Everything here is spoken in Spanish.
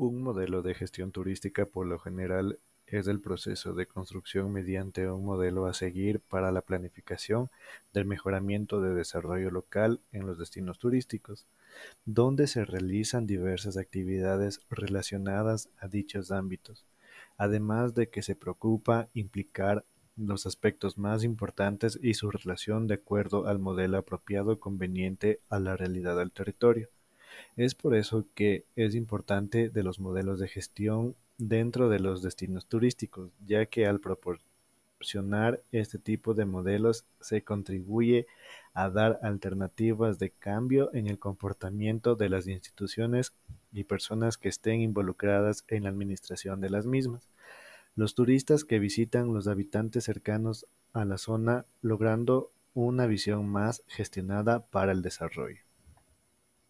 Un modelo de gestión turística por lo general es el proceso de construcción mediante un modelo a seguir para la planificación del mejoramiento de desarrollo local en los destinos turísticos, donde se realizan diversas actividades relacionadas a dichos ámbitos, además de que se preocupa implicar los aspectos más importantes y su relación de acuerdo al modelo apropiado conveniente a la realidad del territorio. Es por eso que es importante de los modelos de gestión dentro de los destinos turísticos, ya que al proporcionar este tipo de modelos se contribuye a dar alternativas de cambio en el comportamiento de las instituciones y personas que estén involucradas en la administración de las mismas. Los turistas que visitan los habitantes cercanos a la zona logrando una visión más gestionada para el desarrollo.